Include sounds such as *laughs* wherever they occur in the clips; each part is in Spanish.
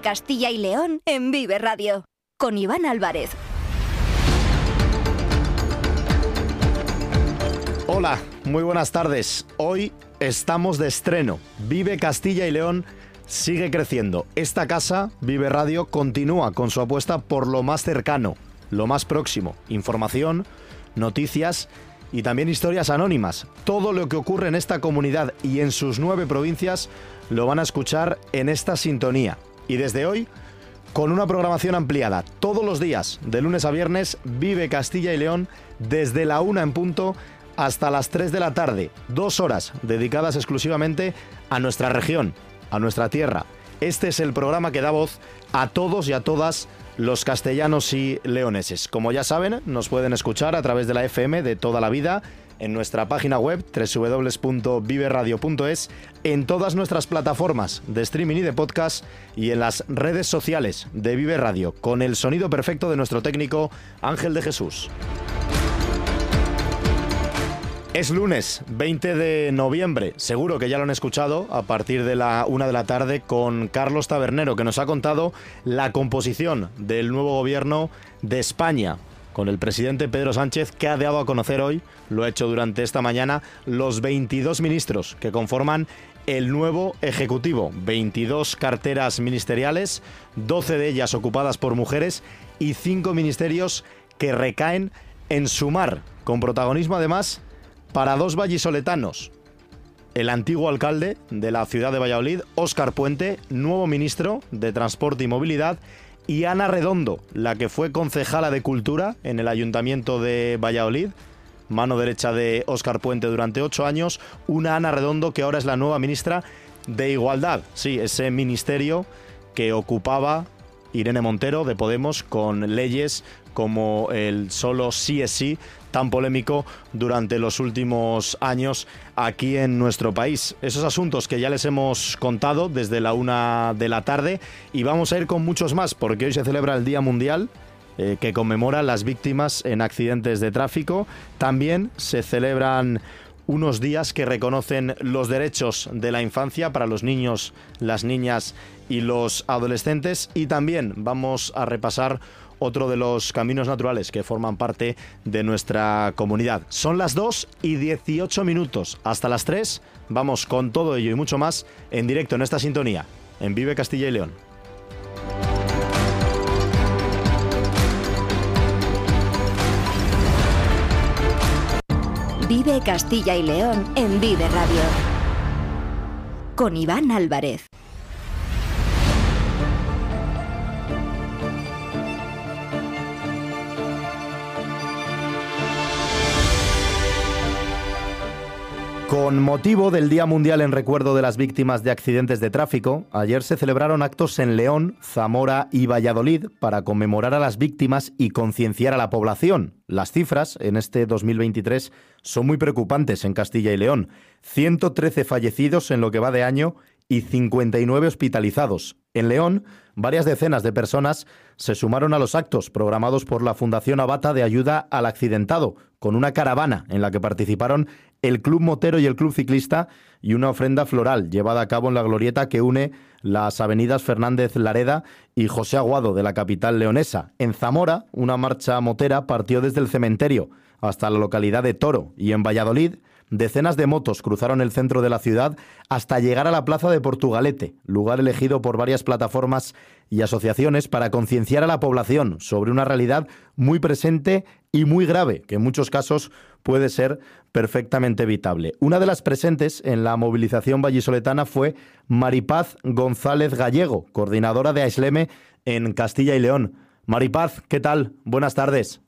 Castilla y León en Vive Radio con Iván Álvarez. Hola, muy buenas tardes. Hoy estamos de estreno. Vive Castilla y León sigue creciendo. Esta casa, Vive Radio, continúa con su apuesta por lo más cercano, lo más próximo. Información, noticias y también historias anónimas. Todo lo que ocurre en esta comunidad y en sus nueve provincias lo van a escuchar en esta sintonía. Y desde hoy, con una programación ampliada, todos los días, de lunes a viernes, vive Castilla y León desde la una en punto hasta las 3 de la tarde. Dos horas dedicadas exclusivamente a nuestra región, a nuestra tierra. Este es el programa que da voz a todos y a todas los castellanos y leoneses. Como ya saben, nos pueden escuchar a través de la FM de toda la vida en nuestra página web www.viveradio.es, en todas nuestras plataformas de streaming y de podcast y en las redes sociales de Vive Radio, con el sonido perfecto de nuestro técnico Ángel de Jesús. Es lunes 20 de noviembre, seguro que ya lo han escuchado a partir de la una de la tarde con Carlos Tabernero, que nos ha contado la composición del nuevo gobierno de España, con el presidente Pedro Sánchez, que ha dado a conocer hoy, lo ha hecho durante esta mañana, los 22 ministros que conforman el nuevo Ejecutivo. 22 carteras ministeriales, 12 de ellas ocupadas por mujeres y 5 ministerios que recaen en sumar, con protagonismo además para dos vallisoletanos. El antiguo alcalde de la ciudad de Valladolid, Óscar Puente, nuevo ministro de Transporte y Movilidad, y Ana Redondo, la que fue concejala de Cultura en el Ayuntamiento de Valladolid, mano derecha de Óscar Puente durante ocho años, una Ana Redondo que ahora es la nueva ministra de Igualdad. Sí, ese ministerio que ocupaba Irene Montero de Podemos con leyes como el solo sí es sí tan polémico durante los últimos años aquí en nuestro país. Esos asuntos que ya les hemos contado desde la una de la tarde y vamos a ir con muchos más porque hoy se celebra el Día Mundial eh, que conmemora las víctimas en accidentes de tráfico. También se celebran unos días que reconocen los derechos de la infancia para los niños, las niñas y los adolescentes y también vamos a repasar otro de los caminos naturales que forman parte de nuestra comunidad. Son las 2 y 18 minutos. Hasta las 3 vamos con todo ello y mucho más en directo en esta sintonía, en Vive Castilla y León. Vive Castilla y León en Vive Radio. Con Iván Álvarez. Con motivo del Día Mundial en recuerdo de las víctimas de accidentes de tráfico, ayer se celebraron actos en León, Zamora y Valladolid para conmemorar a las víctimas y concienciar a la población. Las cifras en este 2023 son muy preocupantes en Castilla y León. 113 fallecidos en lo que va de año y 59 hospitalizados. En León, varias decenas de personas se sumaron a los actos programados por la Fundación Abata de Ayuda al Accidentado, con una caravana en la que participaron el Club Motero y el Club Ciclista y una ofrenda floral llevada a cabo en la glorieta que une las avenidas Fernández Lareda y José Aguado de la capital leonesa. En Zamora, una marcha motera partió desde el cementerio hasta la localidad de Toro y en Valladolid Decenas de motos cruzaron el centro de la ciudad hasta llegar a la plaza de Portugalete, lugar elegido por varias plataformas y asociaciones para concienciar a la población sobre una realidad muy presente y muy grave, que en muchos casos puede ser perfectamente evitable. Una de las presentes en la movilización vallisoletana fue Maripaz González Gallego, coordinadora de Aisleme en Castilla y León. Maripaz, ¿qué tal? Buenas tardes.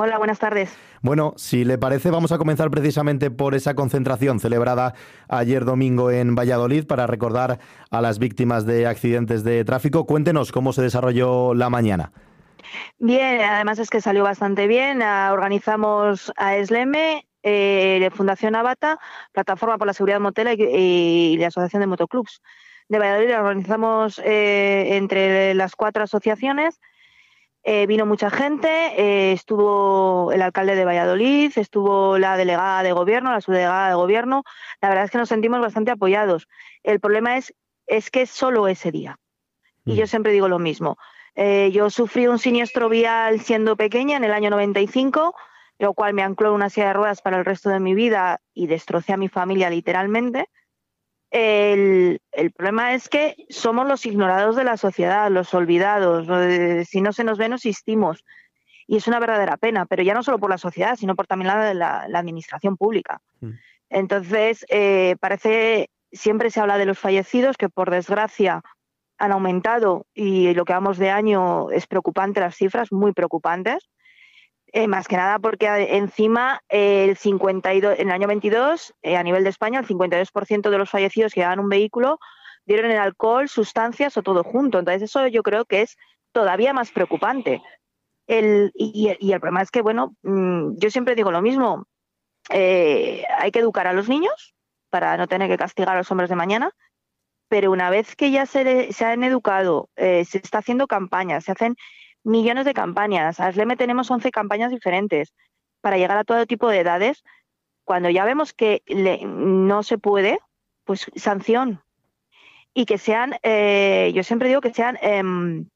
Hola, buenas tardes. Bueno, si le parece, vamos a comenzar precisamente por esa concentración celebrada ayer domingo en Valladolid para recordar a las víctimas de accidentes de tráfico. Cuéntenos cómo se desarrolló la mañana. Bien, además es que salió bastante bien. Ah, organizamos a ESLEME, eh, Fundación Abata, Plataforma por la Seguridad Motela y, la Asociación de Motoclubs de Valladolid. organizamos eh, entre las cuatro asociaciones eh, vino mucha gente, eh, estuvo el alcalde de Valladolid, estuvo la delegada de gobierno, la subdelegada de gobierno. La verdad es que nos sentimos bastante apoyados. El problema es, es que es solo ese día. Y yo mm. siempre digo lo mismo. Eh, yo sufrí un siniestro vial siendo pequeña en el año 95, lo cual me ancló en una silla de ruedas para el resto de mi vida y destrocé a mi familia literalmente. El, problema es que somos los ignorados de la sociedad, los olvidados. Si no se nos ve, no existimos. Y es una verdadera pena, pero ya no solo por la sociedad, sino por también la, la, administración pública. Mm. Entonces, eh, parece, siempre se habla de los fallecidos, que por desgracia han aumentado y lo que vamos de año es preocupante, las cifras muy preocupantes. Eh, más que nada porque encima el 52, en el año 22, eh, a nivel de España, el 52% de los fallecidos que llevaban un vehículo dieron el alcohol, sustancias o todo junto. Entonces eso yo creo que es todavía más preocupante. El, y, el problema es que, bueno, mm, yo siempre digo lo mismo, eh, hay que educar a los niños para no tener que castigar a los hombres de mañana, pero una vez que ya se, se han educado, se está haciendo campañas, se hacen millones de campañas. A SLEME tenemos 11 campañas diferentes para llegar a todo tipo de edades. Cuando ya vemos que no se puede, pues sanción. Y que sean, eh, yo siempre digo que sean em,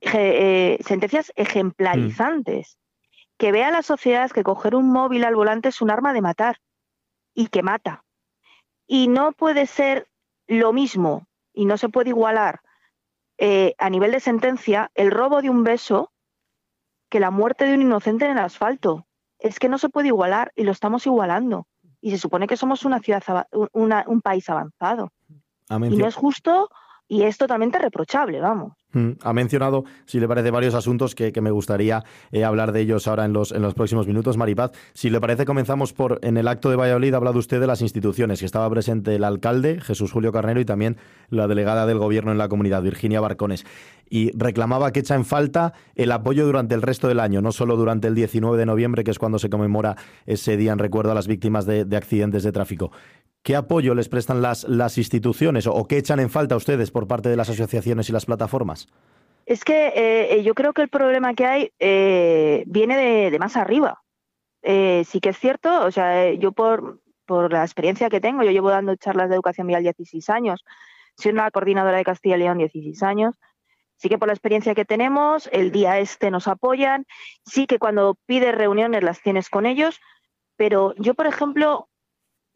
eh, sentencias ejemplarizantes. Que vea la sociedad que coger un móvil al volante es un arma de matar y que mata. Y no puede ser lo mismo y no se puede igualar eh, a nivel de sentencia el robo de un beso que la muerte de un inocente en el asfalto. Es que no se puede igualar y lo estamos igualando. Y se supone que somos una ciudad, un país avanzado. Y no es justo y es totalmente reprochable, vamos. Mm, ha mencionado, si le parece, varios asuntos que, me gustaría eh, hablar de ellos ahora en los, en los próximos minutos. Maripaz, si le parece, comenzamos por, en el acto de Valladolid ha hablado usted de las instituciones, que estaba presente el alcalde, Jesús Julio Carnero, y también la delegada del gobierno en la comunidad, Virginia Barcones. Y reclamaba que echa en falta el apoyo durante el resto del año, no solo durante el 19 de noviembre, que es cuando se conmemora ese día en recuerdo a las víctimas de, de accidentes de tráfico. ¿Qué apoyo les prestan las, las instituciones o, qué echan en falta ustedes por parte de las asociaciones y las plataformas? Es que eh, yo creo que el problema que hay eh, viene de, más arriba. Eh, sí que es cierto, o sea, yo por, por la experiencia que tengo, yo llevo dando charlas de educación vial 16 años, soy una coordinadora de Castilla y León 16 años, sí que por la experiencia que tenemos, el día este nos apoyan, sí que cuando pides reuniones las tienes con ellos, pero yo, por ejemplo,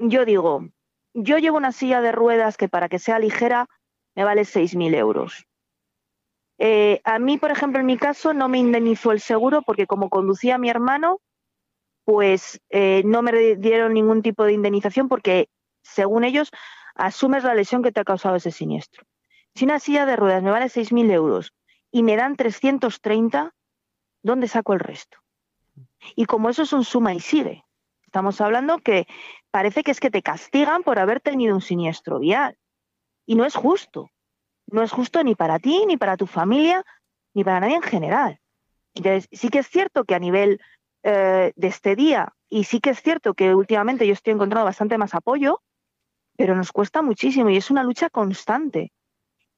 yo digo, yo llevo una silla de ruedas que para que sea ligera me vale 6.000 euros. Eh, a mí, por ejemplo, en mi caso no me indemnizó el seguro porque como conducía a mi hermano, pues eh, no me dieron ningún tipo de indemnización porque, según ellos, asumes la lesión que te ha causado ese siniestro. Si una silla de ruedas me vale 6.000 euros y me dan 330, ¿dónde saco el resto? Y como eso es un suma y sigue, estamos hablando que parece que es que te castigan por haber tenido un siniestro vial. Y no es justo. No es justo ni para ti, ni para tu familia, ni para nadie en general. Entonces, sí que es cierto que a nivel eh, de este día, y sí que es cierto que últimamente yo estoy encontrando bastante más apoyo, pero nos cuesta muchísimo y es una lucha constante.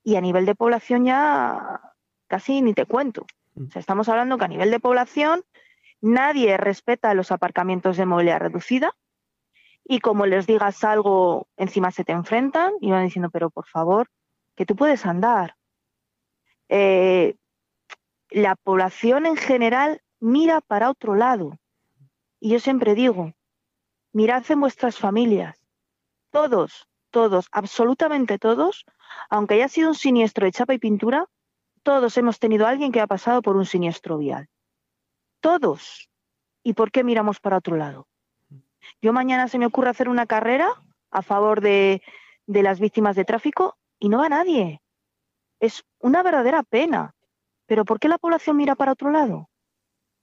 Y a nivel de población ya casi ni te cuento. O sea, estamos hablando que a nivel de población nadie respeta los aparcamientos de movilidad reducida y como les digas algo, encima se te enfrentan y van diciendo, pero por favor, que tú puedes andar. Eh, la población en general mira para otro lado. Y yo siempre digo, mirad en vuestras familias. Todos, todos, absolutamente todos, aunque haya sido un siniestro de chapa y pintura, todos hemos tenido a alguien que ha pasado por un siniestro vial. Todos. ¿Y por qué miramos para otro lado? Yo mañana se me ocurre hacer una carrera a favor de, las víctimas de tráfico y no va nadie. Es una verdadera pena. Pero ¿por qué la población mira para otro lado?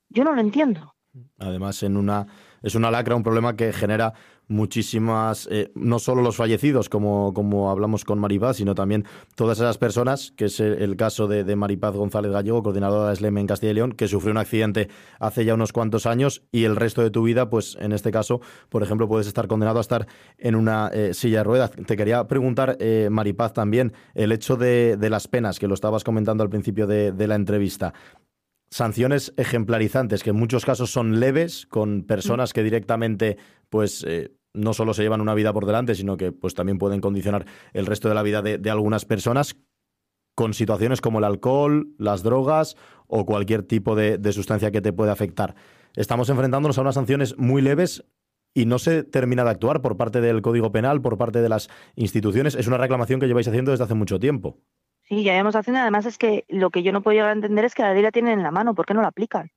Yo no lo entiendo. Además, en una es una lacra, un problema que genera muchísimas, eh, no solo los fallecidos, como, como hablamos con Maripaz, sino también todas esas personas, que es el caso de, Maripaz González Gallego, coordinadora de SLEM en Castilla y León, que sufrió un accidente hace ya unos cuantos años y el resto de tu vida, pues en este caso, por ejemplo, puedes estar condenado a estar en una eh, silla de ruedas. Te quería preguntar, eh, Maripaz, también el hecho de, las penas, que lo estabas comentando al principio de, de la entrevista sanciones ejemplarizantes, que en muchos casos son leves, con personas que directamente, pues, eh, no solo se llevan una vida por delante, sino que pues también pueden condicionar el resto de la vida de, algunas personas. con situaciones como el alcohol, las drogas o cualquier tipo de, sustancia que te pueda afectar. Estamos enfrentándonos a unas sanciones muy leves y no se termina de actuar por parte del Código Penal, por parte de las instituciones. Es una reclamación que lleváis haciendo desde hace mucho tiempo. Sí, ya llevamos haciendo. Además, es que lo que yo no puedo llegar a entender es que la ley la tienen en la mano. ¿Por qué no la aplican?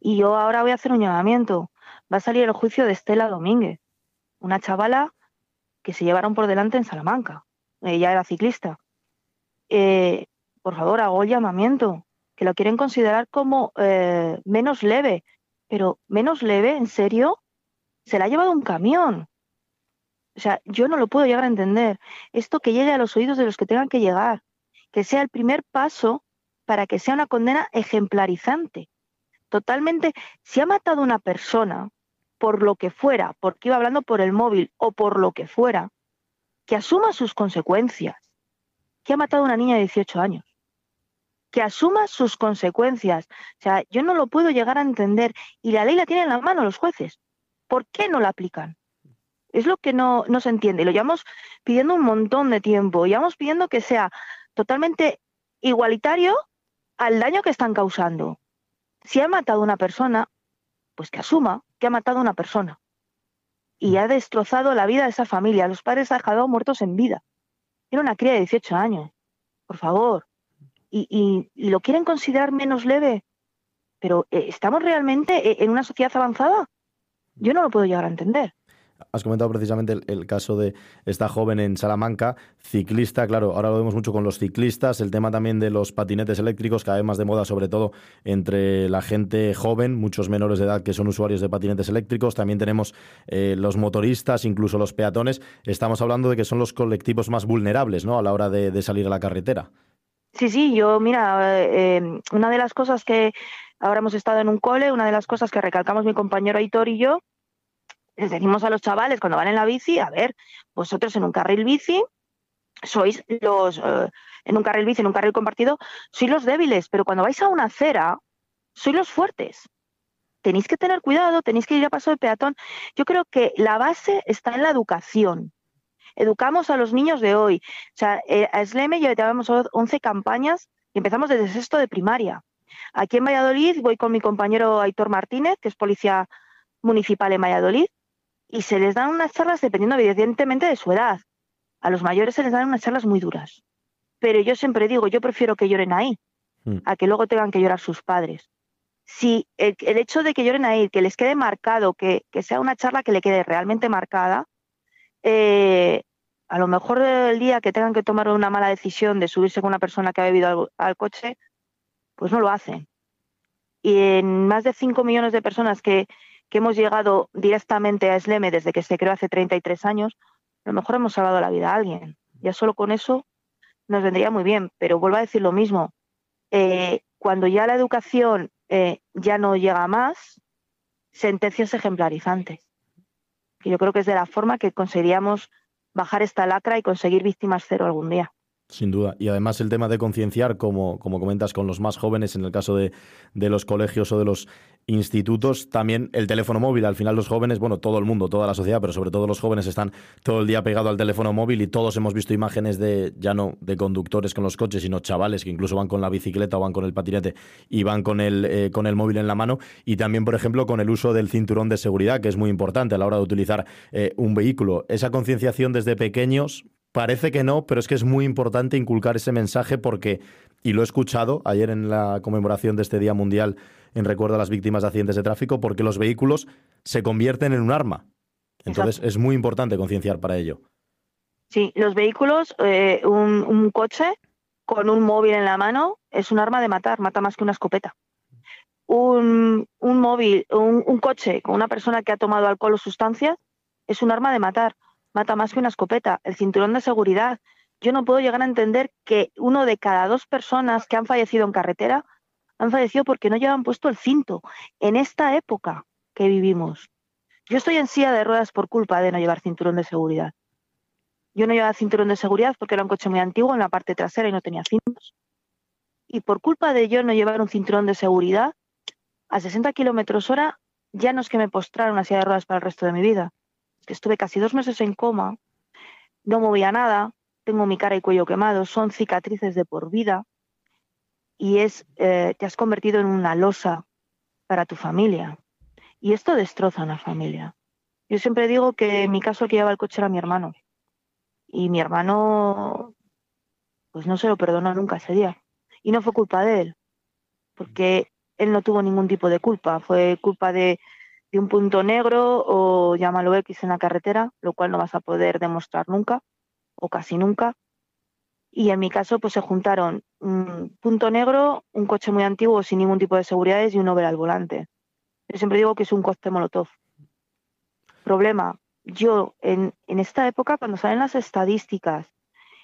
Y yo ahora voy a hacer un llamamiento. Va a salir el juicio de Estela Domínguez, una chavala que se llevaron por delante en Salamanca. Ella era ciclista. Eh, por favor, hago el llamamiento, que lo quieren considerar como eh, menos leve. Pero menos leve, ¿en serio? Se la ha llevado un camión. O sea, yo no lo puedo llegar a entender. Esto que llegue a los oídos de los que tengan que llegar, que sea el primer paso para que sea una condena ejemplarizante. Totalmente, si ha matado a una persona por lo que fuera, porque iba hablando por el móvil o por lo que fuera, que asuma sus consecuencias. Que ha matado a una niña de 18 años. Que asuma sus consecuencias. O sea, yo no lo puedo llegar a entender y la ley la tienen en la mano los jueces. ¿Por qué no la aplican? Es lo que no, no se entiende. Y lo llevamos pidiendo un montón de tiempo. Llevamos pidiendo que sea totalmente igualitario al daño que están causando. Si ha matado a una persona, pues que asuma que ha matado a una persona. Y ha destrozado la vida de esa familia. Los padres han dejado muertos en vida. Era una cría de 18 años. Por favor. Y, y lo quieren considerar menos leve. Pero eh, ¿estamos realmente eh, en una sociedad avanzada? Yo no lo puedo llegar a entender. Has comentado precisamente el, caso de esta joven en Salamanca, ciclista, claro, ahora lo vemos mucho con los ciclistas, el tema también de los patinetes eléctricos, cada vez más de moda, sobre todo entre la gente joven, muchos menores de edad que son usuarios de patinetes eléctricos, también tenemos eh, los motoristas, incluso los peatones, estamos hablando de que son los colectivos más vulnerables ¿no? a la hora de, salir a la carretera. Sí, sí, yo, mira, eh, una de las cosas que Ahora hemos estado en un cole, una de las cosas que recalcamos mi compañero Aitor y yo, les decimos a los chavales cuando van en la bici, a ver, vosotros en un carril bici sois los, eh, en un carril bici, en un carril compartido, sois los débiles, pero cuando vais a una acera, sois los fuertes. Tenéis que tener cuidado, tenéis que ir a paso de peatón. Yo creo que la base está en la educación. Educamos a los niños de hoy. O sea, eh, a SLM llevamos 11 campañas y empezamos desde sexto de primaria. Aquí en Valladolid voy con mi compañero Aitor Martínez, que es policía municipal en Valladolid, y se les dan unas charlas dependiendo evidentemente de su edad. A los mayores se les dan unas charlas muy duras. Pero yo siempre digo, yo prefiero que lloren ahí, hmm. a que luego tengan que llorar sus padres. Si el, hecho de que lloren ahí, que les quede marcado, que, sea una charla que le quede realmente marcada, eh, a lo mejor el día que tengan que tomar una mala decisión de subirse con una persona que ha bebido al coche, pues no lo hacen. Y en más de 5 millones de personas que, hemos llegado directamente a SLEME desde que se creó hace 33 años, a lo mejor hemos salvado la vida a alguien. Ya solo con eso nos vendría muy bien, pero vuelvo a decir lo mismo. Eh, cuando ya la educación eh, ya no llega más, sentencias ejemplarizantes. Que yo creo que es de la forma que conseguiríamos bajar esta lacra y conseguir víctimas cero algún día. Sin duda. Y además el tema de concienciar, como, como comentas, con los más jóvenes, en el caso de, de, los colegios o de los institutos, también el teléfono móvil. Al final los jóvenes, bueno, todo el mundo, toda la sociedad, pero sobre todo los jóvenes están todo el día pegado al teléfono móvil y todos hemos visto imágenes de, ya no de conductores con los coches, sino chavales que incluso van con la bicicleta o van con el patinete y van con el, eh, con el móvil en la mano. Y también, por ejemplo, con el uso del cinturón de seguridad, que es muy importante a la hora de utilizar eh, un vehículo. Esa concienciación desde pequeños Parece que no, pero es que es muy importante inculcar ese mensaje porque, y lo he escuchado ayer en la conmemoración de este Día Mundial en recuerdo a las víctimas de accidentes de tráfico, porque los vehículos se convierten en un arma. Entonces es muy importante concienciar para ello. Sí, los vehículos, eh, un, coche con un móvil en la mano es un arma de matar, mata más que una escopeta. Un, móvil, un, un coche con una persona que ha tomado alcohol o sustancias es un arma de matar mata más que una escopeta, el cinturón de seguridad. Yo no puedo llegar a entender que uno de cada dos personas que han fallecido en carretera han fallecido porque no llevan puesto el cinto en esta época que vivimos. Yo estoy en silla de ruedas por culpa de no llevar cinturón de seguridad. Yo no llevaba cinturón de seguridad porque era un coche muy antiguo en la parte trasera y no tenía cintos. Y por culpa de yo no llevar un cinturón de seguridad, a 60 kilómetros hora ya no es que me postrara una silla de ruedas para el resto de mi vida, que estuve casi dos meses en coma, no movía nada, tengo mi cara y cuello quemados, son cicatrices de por vida y es, eh, te has convertido en una losa para tu familia. Y esto destroza a una familia. Yo siempre digo que en mi caso el que llevaba el coche era mi hermano. Y mi hermano, pues no se lo perdonó nunca ese día. Y no fue culpa de él, porque él no tuvo ningún tipo de culpa. Fue culpa de, de un punto negro o llámalo X en la carretera, lo cual no vas a poder demostrar nunca o casi nunca. Y en mi caso, pues se juntaron un punto negro, un coche muy antiguo sin ningún tipo de seguridades y un over al volante. Yo siempre digo que es un coste molotov. Problema, yo en, en esta época, cuando salen las estadísticas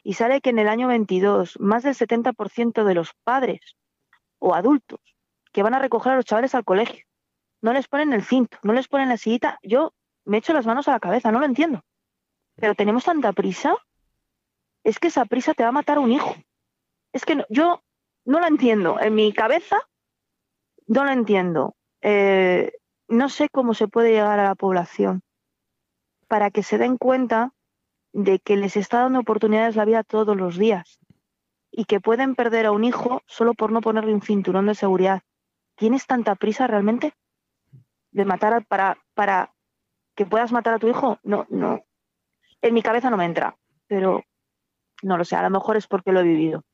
y sale que en el año 22 más del 70% de los padres o adultos que van a recoger a los chavales al colegio no les ponen el cinto, no les ponen la sillita, yo me echo las manos a la cabeza, no lo entiendo. Pero tenemos tanta prisa, es que esa prisa te va a matar a un hijo. Es que yo no lo entiendo. En mi cabeza no lo entiendo. Eh, no sé cómo se puede llegar a la población para que se den cuenta de que les está dando oportunidades la vida todos los días y que pueden perder a un hijo solo por no ponerle un cinturón de seguridad. ¿Tienes tanta prisa realmente de matar para para que puedas matar a tu hijo? No, no. En mi cabeza no me entra, pero no lo sé, a lo mejor es porque lo he vivido.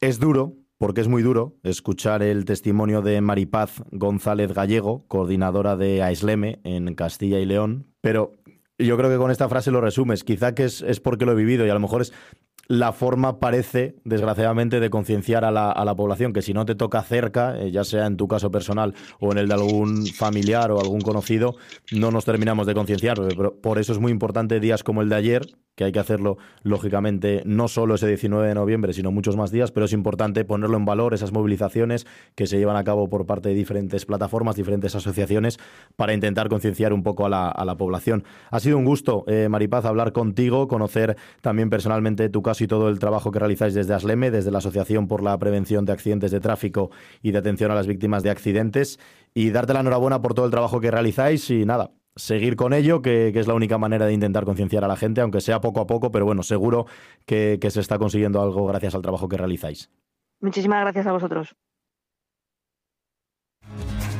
Es duro, porque es muy duro escuchar el testimonio de Maripaz González Gallego, coordinadora de AISLEME en Castilla y León, pero yo creo que con esta frase lo resumes. Quizá que es, es, porque lo he vivido y a lo mejor es la forma, parece, desgraciadamente, de concienciar a la, a la, población que si no te toca cerca, eh, ya sea en tu caso personal o en el de algún familiar o algún conocido, no nos terminamos de concienciar. Por eso es muy importante días como el de ayer, que hay que hacerlo, lógicamente, no solo ese 19 de noviembre, sino muchos más días, pero es importante ponerlo en valor, esas movilizaciones que se llevan a cabo por parte de diferentes plataformas, diferentes asociaciones, para intentar concienciar un poco a la, población. Ha sido un gusto, eh, Maripaz, hablar contigo, conocer también personalmente tu caso y todo el trabajo que realizáis desde ASLEME, desde la Asociación por la Prevención de Accidentes de Tráfico y de Atención a las Víctimas de Accidentes, y darte la enhorabuena por todo el trabajo que realizáis y nada, seguir con ello, que, es la única manera de intentar concienciar a la gente, aunque sea poco a poco, pero bueno, seguro que, que se está consiguiendo algo gracias al trabajo que realizáis. Muchísimas gracias a vosotros.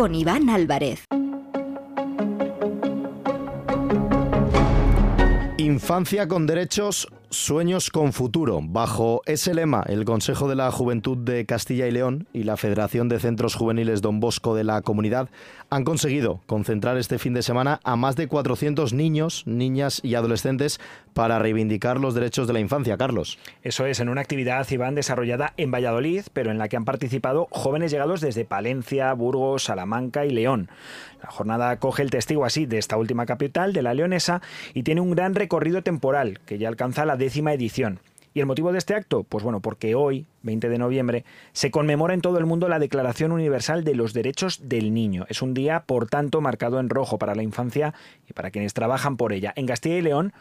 con Iván Álvarez. Infancia con derechos, sueños con futuro. Bajo ese lema, el Consejo de la Juventud de Castilla y León y la Federación de Centros Juveniles Don Bosco de la Comunidad han conseguido concentrar este fin de semana a más de 400 niños, niñas y adolescentes para reivindicar los derechos de la infancia. Carlos. Eso es, en una actividad, Iván, desarrollada en Valladolid, pero en la que han participado jóvenes llegados desde Palencia, Burgos, Salamanca y León. La jornada coge el testigo así de esta última capital, de la leonesa, y tiene un gran recorrido temporal, que ya alcanza la décima edición. ¿Y el motivo de este acto? Pues bueno, porque hoy, 20 de noviembre, se conmemora en todo el mundo la Declaración Universal de los Derechos del Niño. Es un día, por tanto, marcado en rojo para la infancia y para quienes trabajan por ella. En Castilla y León,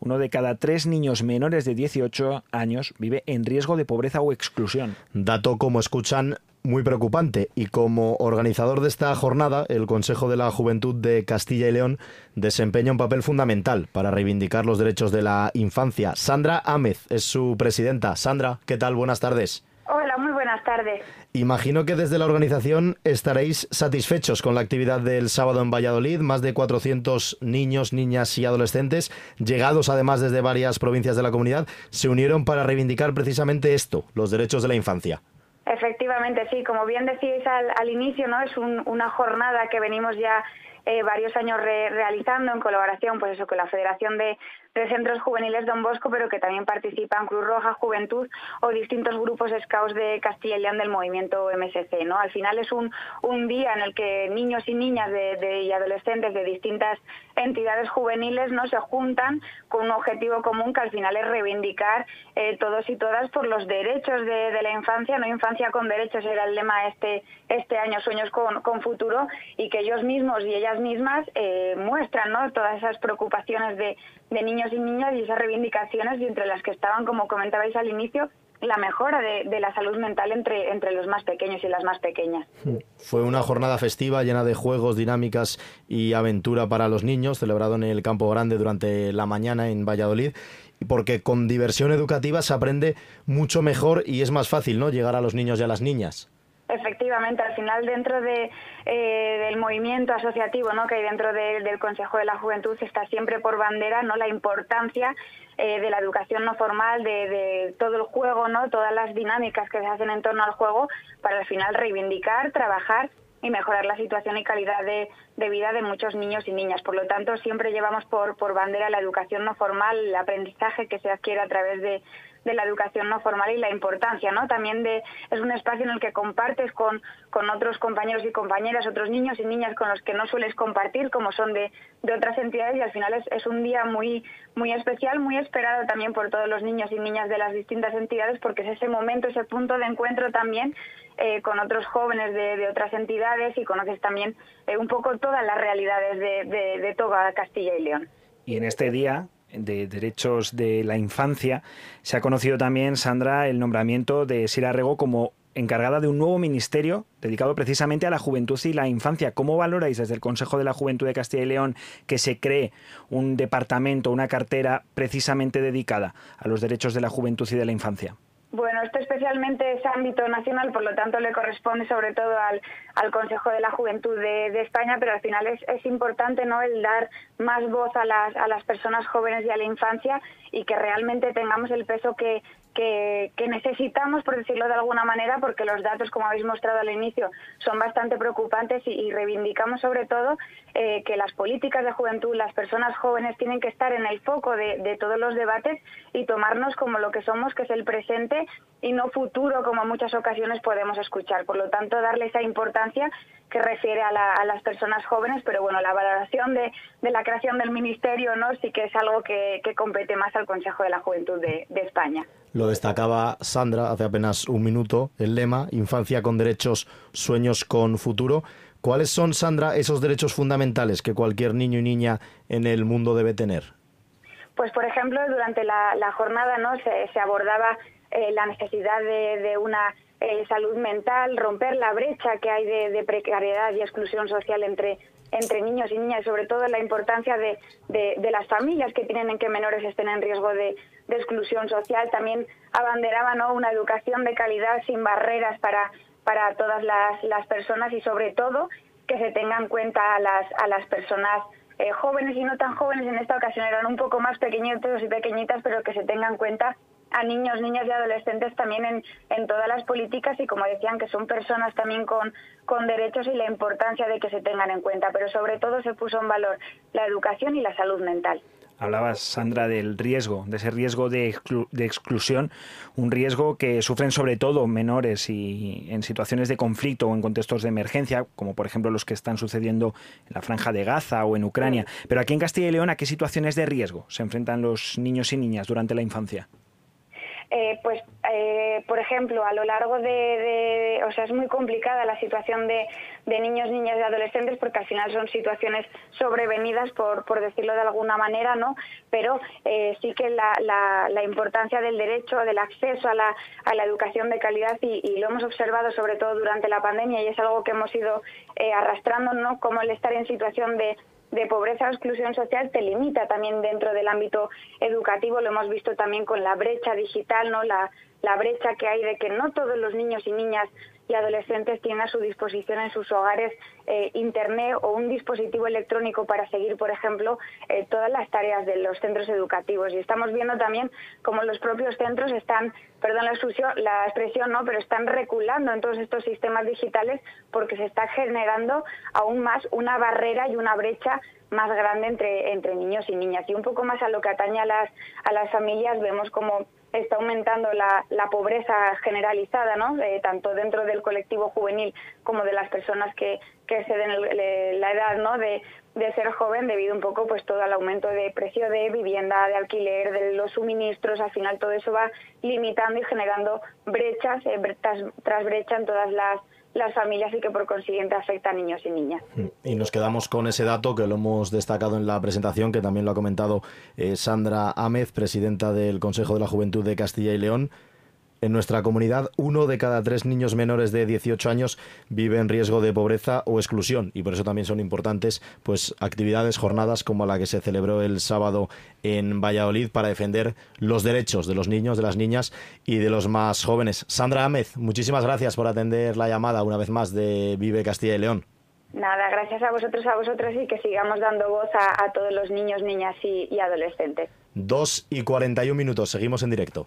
uno de cada tres niños menores de 18 años vive en riesgo de pobreza o exclusión. Dato, como escuchan, muy preocupante y como organizador de esta jornada, el Consejo de la Juventud de Castilla y León desempeña un papel fundamental para reivindicar los derechos de la infancia. Sandra Ámez es su presidenta. Sandra, ¿qué tal? Buenas tardes. Hola, muy buenas tardes. Imagino que desde la organización estaréis satisfechos con la actividad del sábado en Valladolid. Más de 400 niños, niñas y adolescentes, llegados además desde varias provincias de la comunidad, se unieron para reivindicar precisamente esto, los derechos de la infancia. Efectivamente, sí. Como bien decíais al, inicio, no es una jornada que venimos ya eh, varios años realizando en colaboración, pues eso, con la Federación de, de Centros Juveniles Don Bosco, pero que también participan Cruz Roja, Juventud o distintos grupos scouts de Castilla y León del movimiento MSC. ¿no? Al final es un, un día en el que niños y niñas de, y adolescentes de distintas entidades juveniles no se juntan con un objetivo común que al final es reivindicar eh, todos y todas por los derechos de, la infancia, no infancia con derechos era el lema este, este año, sueños con, con futuro, y que ellos mismos y ellas mismas eh, muestran ¿no? todas esas preocupaciones de, de niños y niñas y esas reivindicaciones, y entre las que estaban, como comentabais al inicio, la mejora de, la salud mental entre, entre los más pequeños y las más pequeñas. Fue una jornada festiva llena de juegos, dinámicas y aventura para los niños, celebrado en el Campo Grande durante la mañana en Valladolid, porque con diversión educativa se aprende mucho mejor y es más fácil ¿no? llegar a los niños y a las niñas. Efectivamente, al final dentro de, eh, del movimiento asociativo ¿no? que hay dentro del Consejo de la Juventud está siempre por bandera no la importancia eh, de la educación no formal, de, todo el juego, no todas las dinámicas que se hacen en torno al juego para al final reivindicar, trabajar y mejorar la situación y calidad de, de, vida de muchos niños y niñas. Por lo tanto, siempre llevamos por, por bandera la educación no formal, el aprendizaje que se adquiere a través de, de la educación no formal y la importancia, ¿no? También de es un espacio en el que compartes con, con otros compañeros y compañeras, otros niños y niñas con los que no sueles compartir, como son de, de otras entidades y al final es, es un día muy muy especial, muy esperado también por todos los niños y niñas de las distintas entidades porque es ese momento, ese punto de encuentro también eh, con otros jóvenes de, de, otras entidades y conoces también eh, un poco todas las realidades de, de, de toda Castilla y León. Y en este día de Derechos de la Infancia, se ha conocido también, Sandra, el nombramiento de Sira Rego como encargada de un nuevo ministerio dedicado precisamente a la juventud y la infancia. ¿Cómo valoráis desde el Consejo de la Juventud de Castilla y León que se cree un departamento, una cartera precisamente dedicada a los derechos de la juventud y de la infancia? Bueno, esto especialmente es ámbito nacional, por lo tanto le corresponde sobre todo al, al Consejo de la Juventud de, España, pero al final es, es, importante no el dar más voz a las, a las personas jóvenes y a la infancia y que realmente tengamos el peso que, que, necesitamos, por decirlo de alguna manera, porque los datos, como habéis mostrado al inicio, son bastante preocupantes y, reivindicamos sobre todo eh, que las políticas de juventud, las personas jóvenes tienen que estar en el foco de, todos los debates y tomarnos como lo que somos, que es el presente y no futuro, como en muchas ocasiones podemos escuchar. Por lo tanto, darle esa importancia que refiere a, las personas jóvenes, pero bueno, la valoración de, la creación del ministerio no sí que es algo que, compete más al Consejo de la Juventud de, España. Lo destacaba Sandra hace apenas un minuto, el lema, infancia con derechos, sueños con futuro. ¿Cuáles son, Sandra, esos derechos fundamentales que cualquier niño y niña en el mundo debe tener? Pues, por ejemplo, durante la, jornada no se, abordaba eh, la necesidad de una eh, salud mental, romper la brecha que hay de, precariedad y exclusión social entre, entre niños y niñas y sobre todo la importancia de, de, las familias que tienen en que menores estén en riesgo de, exclusión social. También abanderaba una educación de calidad sin barreras para, para todas las, personas y sobre todo que se tengan en cuenta a las, a las personas eh, jóvenes y no tan jóvenes en esta ocasión eran un poco más pequeñitos y pequeñitas, pero que se tengan en cuenta a niños, niñas y adolescentes también en, en todas las políticas y como decían que son personas también con, con derechos y la importancia de que se tengan en cuenta, pero sobre todo se puso en valor la educación y la salud mental. Hablabas, Sandra, del riesgo, de ese riesgo de, de, exclusión, un riesgo que sufren sobre todo menores y en situaciones de conflicto o en contextos de emergencia, como por ejemplo los que están sucediendo en la franja de Gaza o en Ucrania. Pero aquí en Castilla y León, ¿a qué situaciones de riesgo se enfrentan los niños y niñas durante la infancia? Eh, pues, eh, por ejemplo, a lo largo de, o sea, es muy complicada la situación de, niños, niñas y adolescentes porque al final son situaciones sobrevenidas, por, por decirlo de alguna manera, ¿no? Pero eh, sí que la, la, importancia del derecho, del acceso a la, a la educación de calidad y, lo hemos observado sobre todo durante la pandemia y es algo que hemos ido arrastrando, ¿no? Como el estar en situación de de pobreza o exclusión social te limita también dentro del ámbito educativo. Lo hemos visto también con la brecha digital, ¿no? La, la brecha que hay de que no todos los niños y niñas y adolescentes tienen a su disposición en sus hogares eh, Internet o un dispositivo electrónico para seguir, por ejemplo, eh, todas las tareas de los centros educativos. Y estamos viendo también cómo los propios centros están, perdón la, la expresión, no, pero están reculando en todos estos sistemas digitales porque se está generando aún más una barrera y una brecha más grande entre, entre niños y niñas. Y un poco más a lo que atañe a las, a las familias, vemos como está aumentando la, la pobreza generalizada, ¿no? Eh, tanto dentro del colectivo juvenil como de las personas que, que exceden la edad ¿no? de, de ser joven debido un poco pues todo al aumento de precio de vivienda, de alquiler, de los suministros, al final todo eso va limitando y generando brechas eh, tras, tras brecha en todas las las familias y que por consiguiente afecta a niños y niñas. Y nos quedamos con ese dato que lo hemos destacado en la presentación, que también lo ha comentado eh, Sandra Ámez, presidenta del Consejo de la Juventud de Castilla y León. En nuestra comunidad, uno de cada tres niños menores de 18 años vive en riesgo de pobreza o exclusión y por eso también son importantes pues actividades, jornadas como la que se celebró el sábado en Valladolid para defender los derechos de los niños, de las niñas y de los más jóvenes. Sandra Ámez, muchísimas gracias por atender la llamada una vez más de Vive Castilla y León. Nada, gracias a vosotros, a vosotras y que sigamos dando voz a, todos los niños, niñas y, y adolescentes. Dos y 41 minutos, seguimos en directo.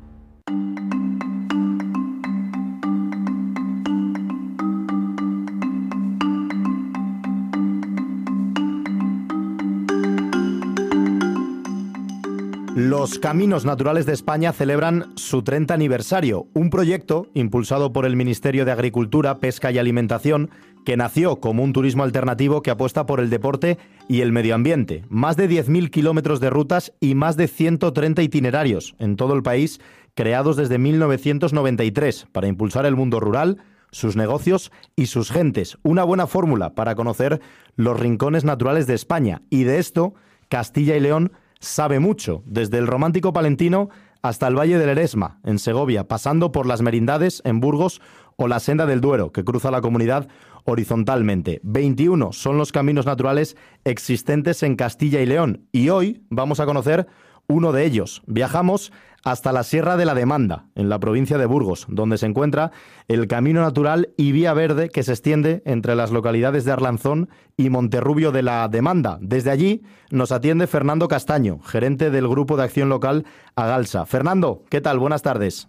Los Caminos Naturales de España celebran su 30 aniversario, un proyecto impulsado por el Ministerio de Agricultura, Pesca y Alimentación que nació como un turismo alternativo que apuesta por el deporte y el medio ambiente. Más de 10.000 kilómetros de rutas y más de 130 itinerarios en todo el país, creados desde 1993 para impulsar el mundo rural, sus negocios y sus gentes. Una buena fórmula para conocer los rincones naturales de España. Y de esto, Castilla y León sabe mucho, desde el romántico palentino hasta el Valle del Eresma, en Segovia, pasando por las Merindades, en Burgos, o la Senda del Duero, que cruza la comunidad horizontalmente. 21 son los caminos naturales existentes en Castilla y León y hoy vamos a conocer uno de ellos. Viajamos hasta la Sierra de la Demanda, en la provincia de Burgos, donde se encuentra el Camino Natural y Vía Verde que se extiende entre las localidades de Arlanzón y Monterrubio de la Demanda. Desde allí nos atiende Fernando Castaño, gerente del Grupo de Acción Local Agalsa. Fernando, ¿qué tal? Buenas tardes.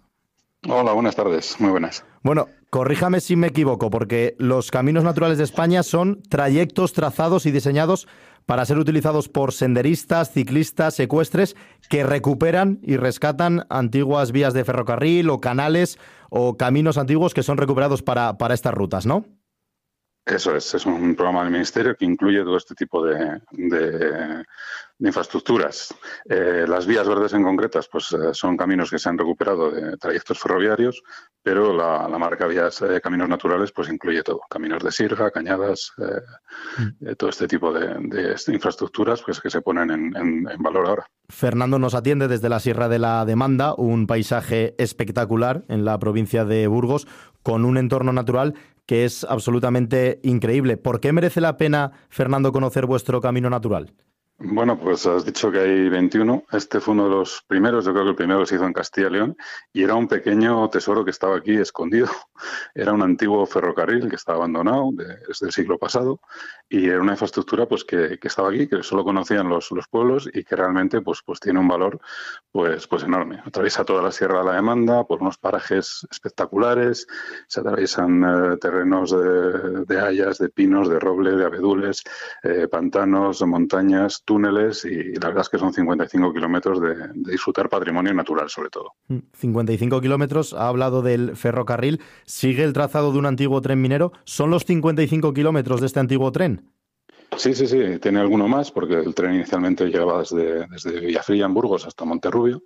Hola, buenas tardes. Muy buenas. Bueno, corríjame si me equivoco, porque los caminos naturales de España son trayectos trazados y diseñados para ser utilizados por senderistas, ciclistas, secuestres que recuperan y rescatan antiguas vías de ferrocarril o canales o caminos antiguos que son recuperados para, para estas rutas, ¿no? Eso es, es un programa del Ministerio que incluye todo este tipo de, de infraestructuras. Eh, las vías verdes en concretas pues, eh, son caminos que se han recuperado de trayectos ferroviarios, pero la, marca Vías eh, Caminos Naturales pues, incluye todo. Caminos de sirga, cañadas, todo este tipo de, infraestructuras pues, que se ponen en, en, valor ahora. Fernando nos atiende desde la Sierra de la Demanda, un paisaje espectacular en la provincia de Burgos, con un entorno natural que es absolutamente increíble. ¿Por qué merece la pena, Fernando, conocer vuestro camino natural? Bueno, pues has dicho que hay 21. Este fue uno de los primeros, yo creo que el primero se hizo en Castilla y León, y era un pequeño tesoro que estaba aquí escondido. *laughs* Era un antiguo ferrocarril que estaba abandonado desde el siglo pasado y era una infraestructura pues que, estaba aquí, que solo conocían los, los, pueblos y que realmente pues, pues tiene un valor pues, pues enorme. Atraviesa toda la Sierra de la Demanda por unos parajes espectaculares, se atraviesan eh, terrenos de, de, hayas, de pinos, de roble, de abedules, eh, pantanos, montañas, túneles y la verdad es que son 55 kilómetros de, disfrutar patrimonio natural sobre todo. 55 mm, kilómetros, ha hablado del ferrocarril, sigue el trazado de un antiguo tren minero, ¿son los 55 kilómetros de este antiguo tren? Sí, sí, sí, tiene alguno más, porque el tren inicialmente llegaba desde, desde Villafría en Burgos hasta Monterrubio.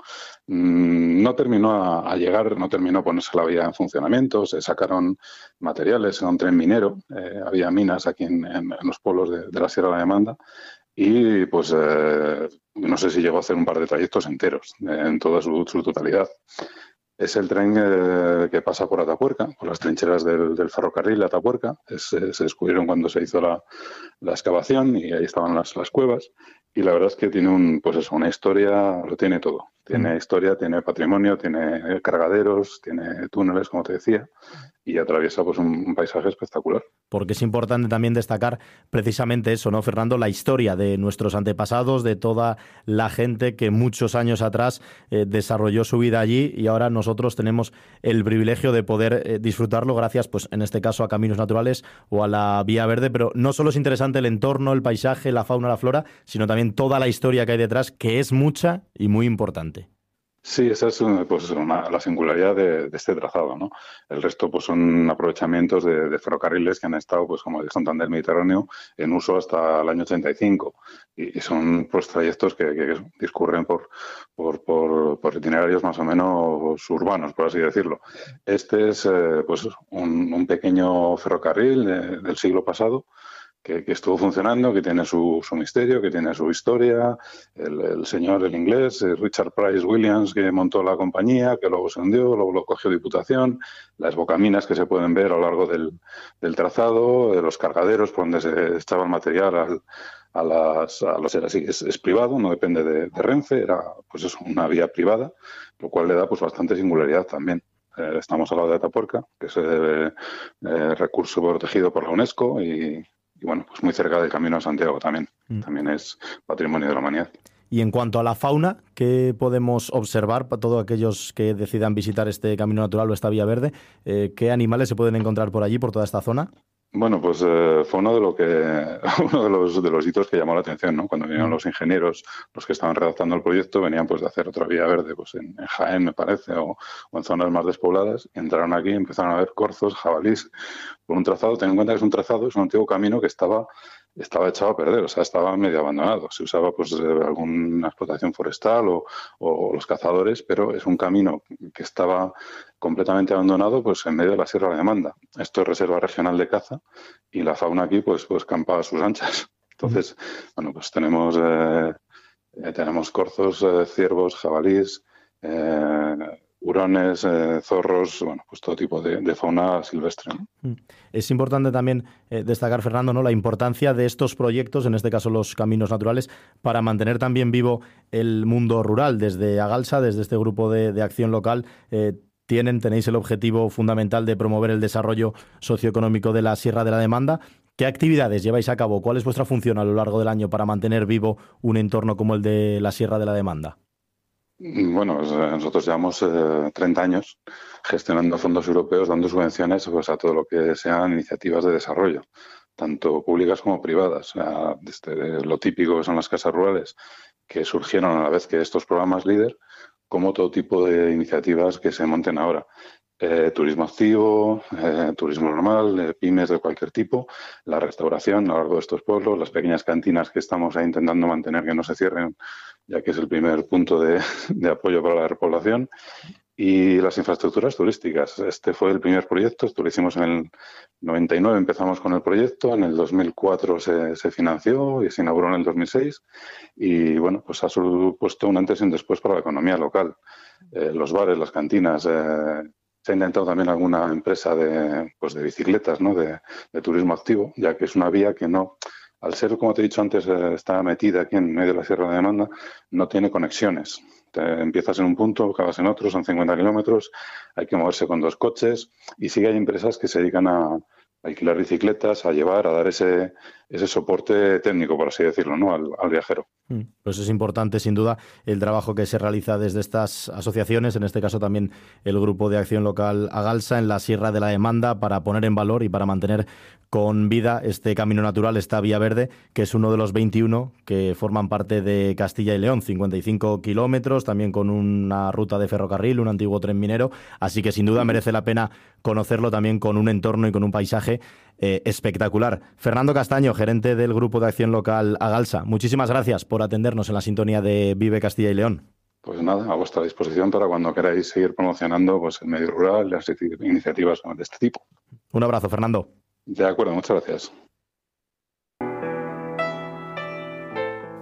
Mm, no terminó a, llegar, no terminó a ponerse la vía en funcionamiento, se sacaron materiales, era un tren minero, eh, había minas aquí en, los pueblos de, la Sierra de la Demanda y pues eh, no sé si llegó a hacer un par de trayectos enteros en toda su, totalidad. Es el tren eh, que pasa por Atapuerca, por las trincheras del, ferrocarril Atapuerca. se descubrieron cuando se hizo la, excavación y ahí estaban las, las, cuevas. Y la verdad es que tiene un, pues eso, una historia, lo tiene todo. Tiene mm. historia, tiene patrimonio, tiene cargaderos, tiene túneles, como te decía, y atraviesa pues un, paisaje espectacular. Porque es importante también destacar precisamente eso, ¿no, Fernando? La historia de nuestros antepasados, de toda la gente que muchos años atrás eh, desarrolló su vida allí y ahora nosotros tenemos el privilegio de poder eh, disfrutarlo gracias, pues en este caso, a caminos naturales o a la vía verde. Pero no solo es interesante el entorno, el paisaje, la fauna, la flora, sino también toda la historia que hay detrás, que es mucha y muy importante. Sí, esa es pues, la singularidad de, este trazado. ¿no? El resto pues, son aprovechamientos de, ferrocarriles que han estado, pues, como el Santander Mediterráneo, en uso hasta el año 85. Y, son pues, trayectos que, discurren por, por, itinerarios más o menos urbanos, por así decirlo. Este es eh, pues, un, pequeño ferrocarril del siglo pasado que, estuvo funcionando, que tiene su, misterio, que tiene su historia. El, señor, el inglés, eh, Richard Price Williams, que montó la compañía, que luego se hundió, luego lo cogió Diputación, las bocaminas que se pueden ver a lo largo del, trazado, de los cargaderos por donde se echaba el material a las, a los era así, es, privado, no depende de, Renfe, era pues es una vía privada, lo cual le da pues bastante singularidad también. Eh, estamos al lado de Atapuerca, que es el eh, recurso protegido por la UNESCO y y bueno, pues muy cerca del Camino a Santiago también. Mm. También es patrimonio de la humanidad. Y en cuanto a la fauna, ¿qué podemos observar para todos aquellos que decidan visitar este camino natural o esta vía verde? Eh, ¿Qué animales se pueden encontrar por allí, por toda esta zona? Bueno, pues eh, fue uno de lo que *laughs* uno de los de los hitos que llamó la atención, ¿no? Cuando vinieron mm. los ingenieros, los que estaban redactando el proyecto, venían pues de hacer otra vía verde, pues en, Jaén me parece, o, en zonas más despobladas, y entraron aquí y empezaron a ver corzos, jabalís, por un trazado. Ten en cuenta que es un trazado, es un antiguo camino que estaba estaba echado a perder, o sea, estaba medio abandonado. Se usaba pues alguna explotación forestal o, o, los cazadores, pero es un camino que estaba completamente abandonado pues en medio de la Sierra de Demanda. Esto es reserva regional de caza y la fauna aquí pues pues campa a sus anchas. *laughs* Entonces, bueno, pues tenemos eh, eh, tenemos corzos, eh, ciervos, jabalís, hurones, eh, zorros, bueno, pues todo tipo de, fauna silvestre. Mm. Es importante también eh, destacar, Fernando, ¿no? la importancia de estos proyectos, en este caso los caminos naturales, para mantener también vivo el mundo rural. Desde Agalsa, desde este grupo de, acción local, eh, tienen, tenéis el objetivo fundamental de promover el desarrollo socioeconómico de la Sierra de la Demanda. ¿Qué actividades lleváis a cabo? ¿Cuál es vuestra función a lo largo del año para mantener vivo un entorno como el de la Sierra de la Demanda? Bueno, nosotros llevamos 30 eh, años gestionando fondos europeos, dando subvenciones pues, a todo lo que sean iniciativas de desarrollo, tanto públicas como privadas. desde lo típico que son las casas rurales, que surgieron a la vez que estos programas líder, como todo tipo de iniciativas que se monten ahora. Eh, turismo activo, eh, turismo normal, pymes de cualquier tipo, la restauración a lo largo de estos pueblos, las pequeñas cantinas que estamos intentando mantener que no se cierren ya que es el primer punto de, *laughs* apoyo para la repoblación. Y las infraestructuras turísticas. Este fue el primer proyecto, esto lo hicimos en el 99, empezamos con el proyecto, en el 2004 se, se financió y se inauguró en el 2006. Y bueno, pues ha supuesto un antes y un después para la economía local. Eh, los bares, las cantinas, eh, se ha intentado también alguna empresa de, pues de bicicletas, ¿no? de, turismo activo, ya que es una vía que no, al ser, como te he dicho antes, eh, está metida aquí en medio de la Sierra de Demanda, no tiene conexiones. Empiezas en un punto, acabas en otro, son 50 kilómetros, hay que moverse con dos coches y sí hay empresas que se dedican a, alquilar bicicletas, a llevar, a dar ese, ese soporte técnico, por así decirlo, ¿no? al, viajero. Mm, pues es importante, sin duda, el trabajo que se realiza desde estas asociaciones, en este caso también el Grupo de Acción Local Agalsa en la Sierra de la Demanda, para poner en valor y para mantener con vida este camino natural, esta vía verde, que es uno de los 21 que forman parte de Castilla y León, 55 kilómetros, también con una ruta de ferrocarril, un antiguo tren minero, así que sin duda merece la pena conocerlo también con un entorno y con un paisaje eh, espectacular. Fernando Castaño, gerente del Grupo de Acción Local Agalsa, muchísimas gracias por atendernos en la sintonía de Vive Castilla y León. Pues nada, a vuestra disposición para cuando queráis seguir promocionando pues, el medio rural y las iniciativas de este tipo. Un abrazo, Fernando. De acuerdo, muchas gracias.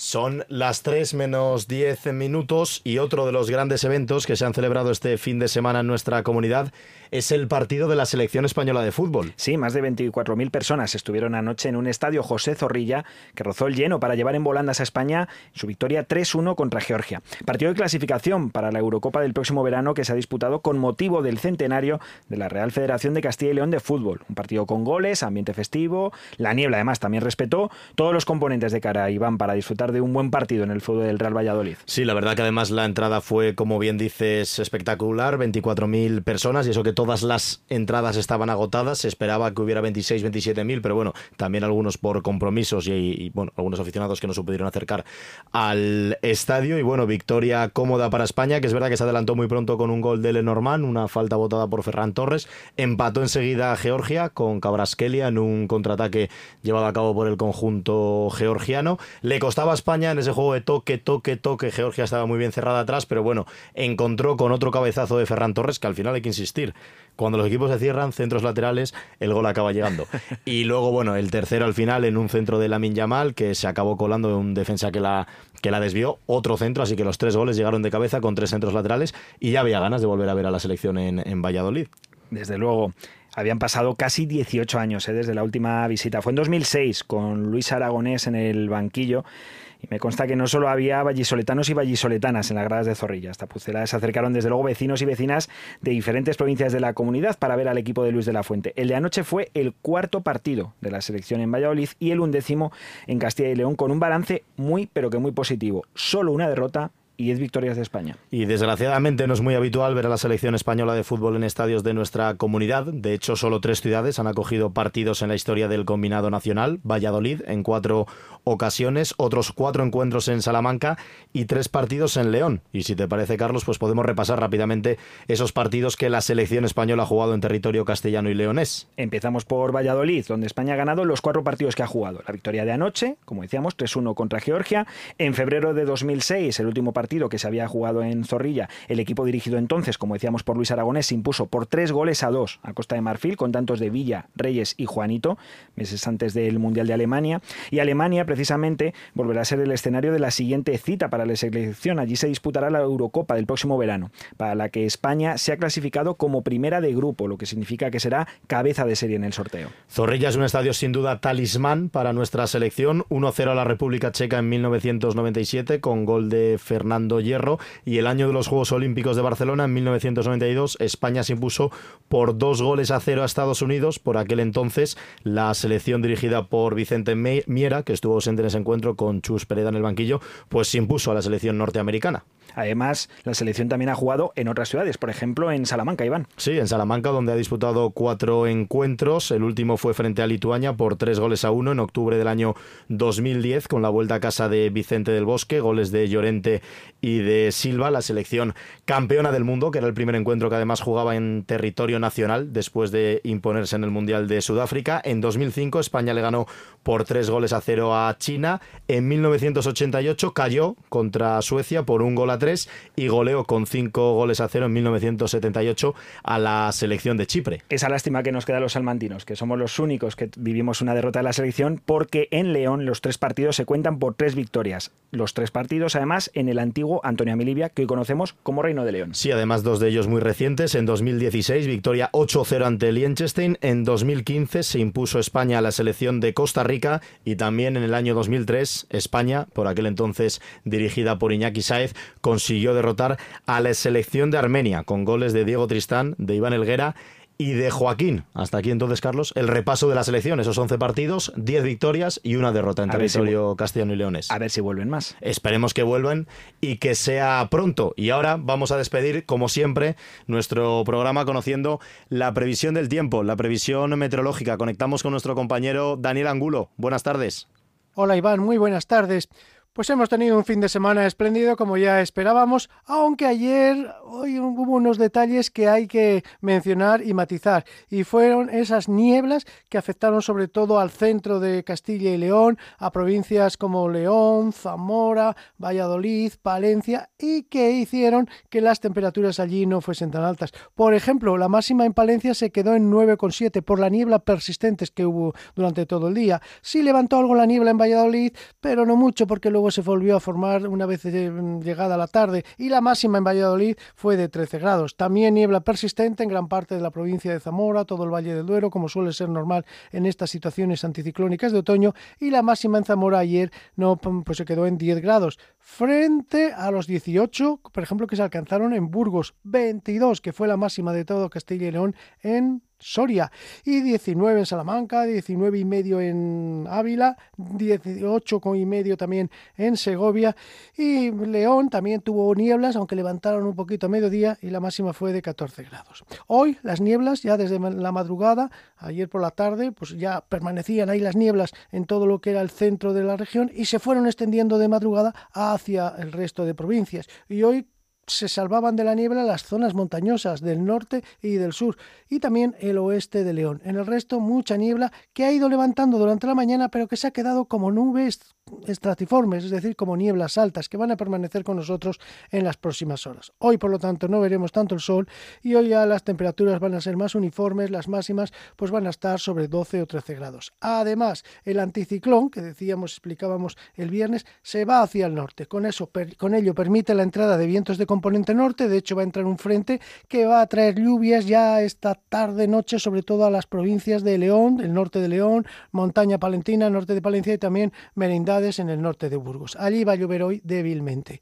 Son las 3 menos 10 minutos y otro de los grandes eventos que se han celebrado este fin de semana en nuestra comunidad es el partido de la selección española de fútbol. Sí, más de 24.000 personas estuvieron anoche en un estadio José Zorrilla que rozó el lleno para llevar en volandas a España su victoria 3-1 contra Georgia. Partido de clasificación para la Eurocopa del próximo verano que se ha disputado con motivo del centenario de la Real Federación de Castilla y León de Fútbol. Un partido con goles, ambiente festivo, la niebla además también respetó todos los componentes de cara Iván para disfrutar de un buen partido en el fútbol del Real Valladolid. Sí, la verdad que además la entrada fue, como bien dices, espectacular, 24.000 personas y eso que todas las entradas estaban agotadas, se esperaba que hubiera 26, 27 mil, pero bueno, también algunos por compromisos y, bueno, algunos aficionados que no se pudieron acercar al estadio y bueno, victoria cómoda para España, que es verdad que se adelantó muy pronto con un gol de Lenormand, una falta votada por Ferran Torres, empató enseguida Georgia con Cabraskelia en un contraataque llevado a cabo por el conjunto georgiano, le costaba a España en ese juego de toque, toque, toque, Georgia estaba muy bien cerrada atrás, pero bueno, encontró con otro cabezazo de Ferran Torres que al final hay que insistir, cuando los equipos se cierran, centros laterales, el gol acaba llegando. *laughs* Y luego, bueno, el tercero al final en un centro de Lamin Yamal, que se acabó colando de un defensa que la, que la desvió, otro centro, así que los tres goles llegaron de cabeza con tres centros laterales y ya había ganas de volver a ver a la selección en, en Valladolid. Desde luego. Habían pasado casi 18 años ¿eh? desde la última visita. Fue en 2006 con Luis Aragonés en el banquillo y me consta que no solo había vallisoletanos y vallisoletanas en las gradas de Zorrilla. Hasta Pucela se acercaron desde luego vecinos y vecinas de diferentes provincias de la comunidad para ver al equipo de Luis de la Fuente. El de anoche fue el cuarto partido de la selección en Valladolid y el undécimo en Castilla y León con un balance muy pero que muy positivo. Solo una derrota y 10 victorias de España. Y desgraciadamente no es muy habitual ver a la selección española de fútbol en estadios de nuestra comunidad. De hecho, solo tres ciudades han acogido partidos en la historia del combinado nacional. Valladolid en cuatro ocasiones, otros cuatro encuentros en Salamanca y tres partidos en León. Y si te parece, Carlos, pues podemos repasar rápidamente esos partidos que la selección española ha jugado en territorio castellano y leonés. Empezamos por Valladolid, donde España ha ganado los cuatro partidos que ha jugado. La victoria de anoche, como decíamos, 3-1 contra Georgia. En febrero de 2006, el último partido que se había jugado en Zorrilla, el equipo dirigido entonces, como decíamos por Luis Aragonés, se impuso por tres goles a dos a Costa de Marfil, con tantos de Villa, Reyes y Juanito, meses antes del Mundial de Alemania. Y Alemania, precisamente, volverá a ser el escenario de la siguiente cita para la selección. Allí se disputará la Eurocopa del próximo verano, para la que España se ha clasificado como primera de grupo, lo que significa que será cabeza de serie en el sorteo. Zorrilla es un estadio sin duda talismán para nuestra selección. 1-0 a la República Checa en 1997 con gol de Fernando Hierro y el año de los Juegos Olímpicos de Barcelona en 1992 España se impuso por dos goles a cero a Estados Unidos. Por aquel entonces la selección dirigida por Vicente Miera, que estuvo ausente en ese encuentro con Chus Pereda en el banquillo, pues se impuso a la selección norteamericana. Además, la selección también ha jugado en otras ciudades, por ejemplo en Salamanca, Iván. Sí, en Salamanca, donde ha disputado cuatro encuentros. El último fue frente a Lituania por tres goles a uno en octubre del año 2010, con la vuelta a casa de Vicente del Bosque, goles de Llorente y de Silva, la selección campeona del mundo, que era el primer encuentro que además jugaba en territorio nacional después de imponerse en el Mundial de Sudáfrica. En 2005 España le ganó por tres goles a cero a China. En 1988 cayó contra Suecia por un gol a tres y goleó con cinco goles a cero en 1978 a la selección de Chipre. Esa lástima que nos queda a los salmantinos, que somos los únicos que vivimos una derrota de la selección, porque en León los tres partidos se cuentan por tres victorias. Los tres partidos, además, en el antiguo Antonio Milivia, que hoy conocemos como Reino de León. Sí, además dos de ellos muy recientes. En 2016, victoria 8-0 ante Liechtenstein. En 2015 se impuso España a la selección de Costa Rica y también en el año 2003 España, por aquel entonces dirigida por Iñaki Saez, consiguió derrotar a la selección de Armenia con goles de Diego Tristán, de Iván Elguera y de Joaquín. Hasta aquí entonces, Carlos, el repaso de la selección. Esos 11 partidos, 10 victorias y una derrota en territorio castellano y leones. A ver si vuelven más. Esperemos que vuelvan y que sea pronto. Y ahora vamos a despedir, como siempre, nuestro programa conociendo la previsión del tiempo, la previsión meteorológica. Conectamos con nuestro compañero Daniel Angulo. Buenas tardes. Hola Iván, muy buenas tardes. Pues hemos tenido un fin de semana espléndido como ya esperábamos, aunque ayer hoy hubo unos detalles que hay que mencionar y matizar, y fueron esas nieblas que afectaron sobre todo al centro de Castilla y León, a provincias como León, Zamora, Valladolid, Palencia, y que hicieron que las temperaturas allí no fuesen tan altas. Por ejemplo, la máxima en Palencia se quedó en 9,7 por la niebla persistentes que hubo durante todo el día. Sí levantó algo la niebla en Valladolid, pero no mucho porque luego se volvió a formar una vez llegada la tarde y la máxima en Valladolid fue de 13 grados. También niebla persistente en gran parte de la provincia de Zamora, todo el Valle del Duero, como suele ser normal en estas situaciones anticiclónicas de otoño, y la máxima en Zamora ayer no pues se quedó en 10 grados, frente a los 18, por ejemplo, que se alcanzaron en Burgos, 22, que fue la máxima de todo Castilla y León en Soria y 19 en Salamanca, 19 y medio en Ávila, 18 y medio también en Segovia y León también tuvo nieblas, aunque levantaron un poquito a mediodía y la máxima fue de 14 grados. Hoy las nieblas ya desde la madrugada, ayer por la tarde, pues ya permanecían ahí las nieblas en todo lo que era el centro de la región y se fueron extendiendo de madrugada hacia el resto de provincias. Y hoy se salvaban de la niebla las zonas montañosas del norte y del sur y también el oeste de León. En el resto mucha niebla que ha ido levantando durante la mañana pero que se ha quedado como nubes estratiformes, es decir, como nieblas altas que van a permanecer con nosotros en las próximas horas. Hoy, por lo tanto, no veremos tanto el sol y hoy ya las temperaturas van a ser más uniformes, las máximas pues van a estar sobre 12 o 13 grados. Además, el anticiclón que decíamos, explicábamos el viernes, se va hacia el norte. Con eso, con ello permite la entrada de vientos de componente norte, de hecho va a entrar un frente que va a traer lluvias ya esta tarde noche, sobre todo a las provincias de León, el norte de León, montaña palentina, norte de Palencia y también merindad en el norte de Burgos. Allí va a llover hoy débilmente.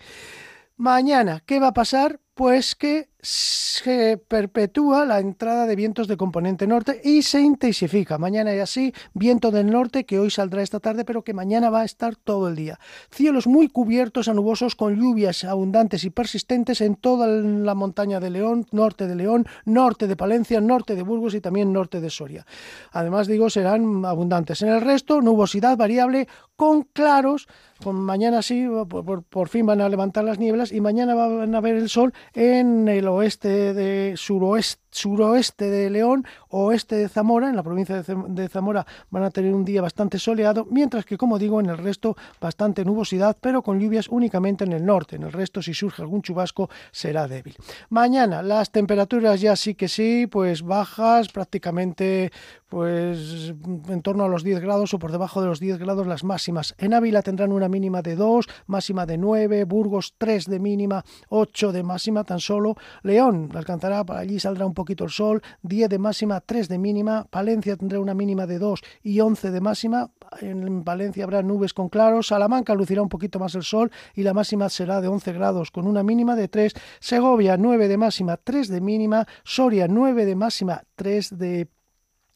Mañana, ¿qué va a pasar? Pues que se perpetúa la entrada de vientos de componente norte y se intensifica. Mañana y así, viento del norte que hoy saldrá esta tarde, pero que mañana va a estar todo el día. Cielos muy cubiertos a nubosos con lluvias abundantes y persistentes en toda la montaña de León, norte de León, norte de Palencia, norte de Burgos y también norte de Soria. Además, digo, serán abundantes. En el resto, nubosidad variable con claros. Con mañana sí, por, por fin van a levantar las nieblas y mañana van a ver el sol en el oeste de suroeste suroeste de León, oeste de Zamora, en la provincia de Zamora van a tener un día bastante soleado, mientras que, como digo, en el resto bastante nubosidad, pero con lluvias únicamente en el norte. En el resto, si surge algún chubasco, será débil. Mañana las temperaturas ya sí que sí, pues bajas, prácticamente pues en torno a los 10 grados o por debajo de los 10 grados las máximas. En Ávila tendrán una mínima de 2, máxima de 9, Burgos 3 de mínima, 8 de máxima tan solo. León alcanzará, para allí saldrá un poco poquito el sol, 10 de máxima, 3 de mínima, Palencia tendrá una mínima de 2 y 11 de máxima, en Valencia habrá nubes con claros, Salamanca lucirá un poquito más el sol y la máxima será de 11 grados con una mínima de 3, Segovia 9 de máxima, 3 de mínima, Soria 9 de máxima, 3 de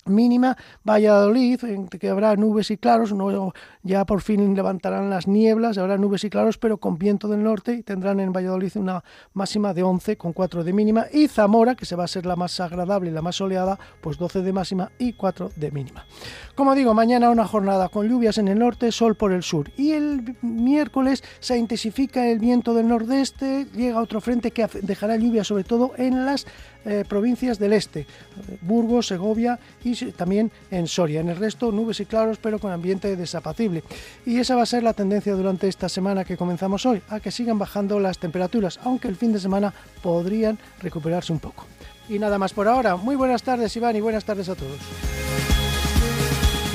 mínima, Valladolid, que habrá nubes y claros, no, ya por fin levantarán las nieblas, habrá nubes y claros, pero con viento del norte, y tendrán en Valladolid una máxima de 11 con 4 de mínima, y Zamora, que se va a ser la más agradable y la más soleada, pues 12 de máxima y 4 de mínima. Como digo, mañana una jornada con lluvias en el norte, sol por el sur, y el miércoles se intensifica el viento del nordeste, llega otro frente que dejará lluvia sobre todo en las eh, provincias del este, Burgos, Segovia y también en Soria. En el resto, nubes y claros, pero con ambiente desapacible. Y esa va a ser la tendencia durante esta semana que comenzamos hoy, a que sigan bajando las temperaturas, aunque el fin de semana podrían recuperarse un poco. Y nada más por ahora. Muy buenas tardes, Iván, y buenas tardes a todos.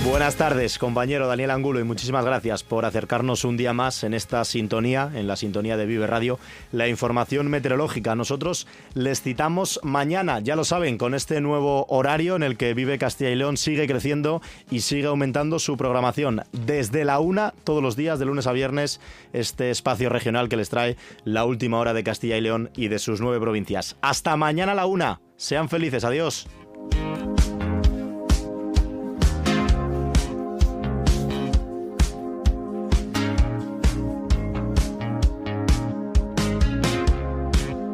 Buenas tardes, compañero Daniel Angulo, y muchísimas gracias por acercarnos un día más en esta sintonía, en la sintonía de Vive Radio, la información meteorológica. Nosotros les citamos mañana, ya lo saben, con este nuevo horario en el que Vive Castilla y León sigue creciendo y sigue aumentando su programación. Desde la una, todos los días, de lunes a viernes, este espacio regional que les trae la última hora de Castilla y León y de sus nueve provincias. Hasta mañana a la una. Sean felices, adiós.